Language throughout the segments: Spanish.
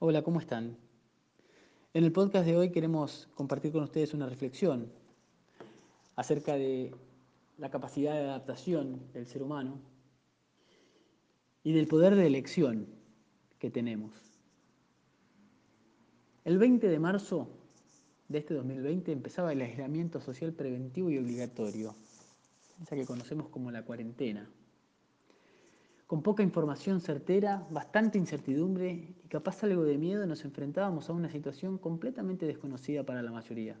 Hola, ¿cómo están? En el podcast de hoy queremos compartir con ustedes una reflexión acerca de la capacidad de adaptación del ser humano y del poder de elección que tenemos. El 20 de marzo de este 2020 empezaba el aislamiento social preventivo y obligatorio, esa que conocemos como la cuarentena con poca información certera, bastante incertidumbre y capaz algo de miedo nos enfrentábamos a una situación completamente desconocida para la mayoría.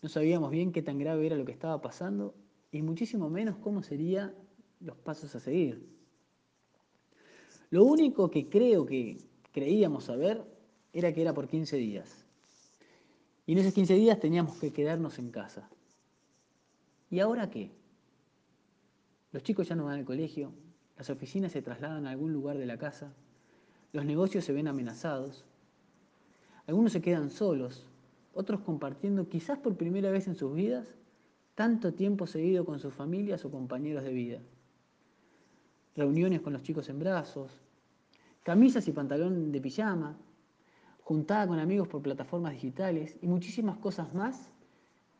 No sabíamos bien qué tan grave era lo que estaba pasando y muchísimo menos cómo serían los pasos a seguir. Lo único que creo que creíamos saber era que era por 15 días. Y en esos 15 días teníamos que quedarnos en casa. ¿Y ahora qué? Los chicos ya no van al colegio, las oficinas se trasladan a algún lugar de la casa, los negocios se ven amenazados, algunos se quedan solos, otros compartiendo quizás por primera vez en sus vidas tanto tiempo seguido con sus familias o compañeros de vida. Reuniones con los chicos en brazos, camisas y pantalón de pijama, juntada con amigos por plataformas digitales y muchísimas cosas más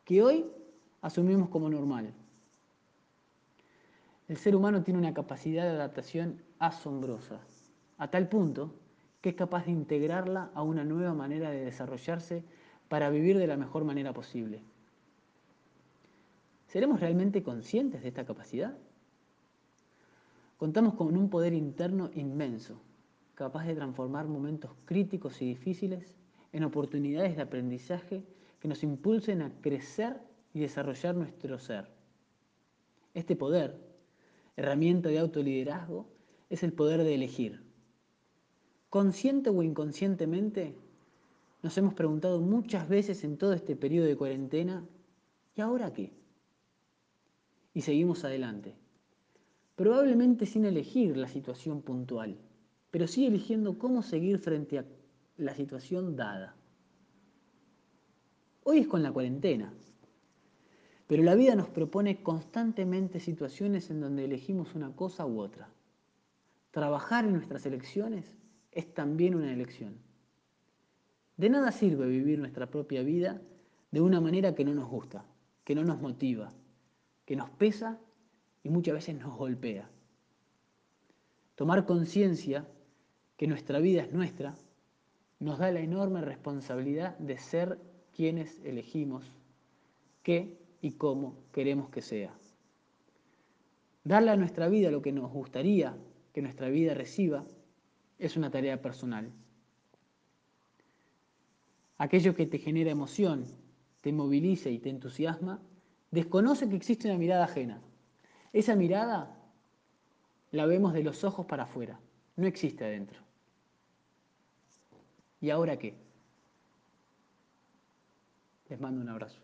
que hoy asumimos como normal. El ser humano tiene una capacidad de adaptación asombrosa, a tal punto que es capaz de integrarla a una nueva manera de desarrollarse para vivir de la mejor manera posible. ¿Seremos realmente conscientes de esta capacidad? Contamos con un poder interno inmenso, capaz de transformar momentos críticos y difíciles en oportunidades de aprendizaje que nos impulsen a crecer y desarrollar nuestro ser. Este poder herramienta de autoliderazgo es el poder de elegir. Consciente o inconscientemente, nos hemos preguntado muchas veces en todo este periodo de cuarentena, ¿y ahora qué? Y seguimos adelante. Probablemente sin elegir la situación puntual, pero sí eligiendo cómo seguir frente a la situación dada. Hoy es con la cuarentena, pero la vida nos propone constantemente situaciones en donde elegimos una cosa u otra. Trabajar en nuestras elecciones es también una elección. De nada sirve vivir nuestra propia vida de una manera que no nos gusta, que no nos motiva, que nos pesa y muchas veces nos golpea. Tomar conciencia que nuestra vida es nuestra nos da la enorme responsabilidad de ser quienes elegimos qué y cómo queremos que sea. Darle a nuestra vida lo que nos gustaría que nuestra vida reciba es una tarea personal. Aquello que te genera emoción, te moviliza y te entusiasma, desconoce que existe una mirada ajena. Esa mirada la vemos de los ojos para afuera, no existe adentro. ¿Y ahora qué? Les mando un abrazo.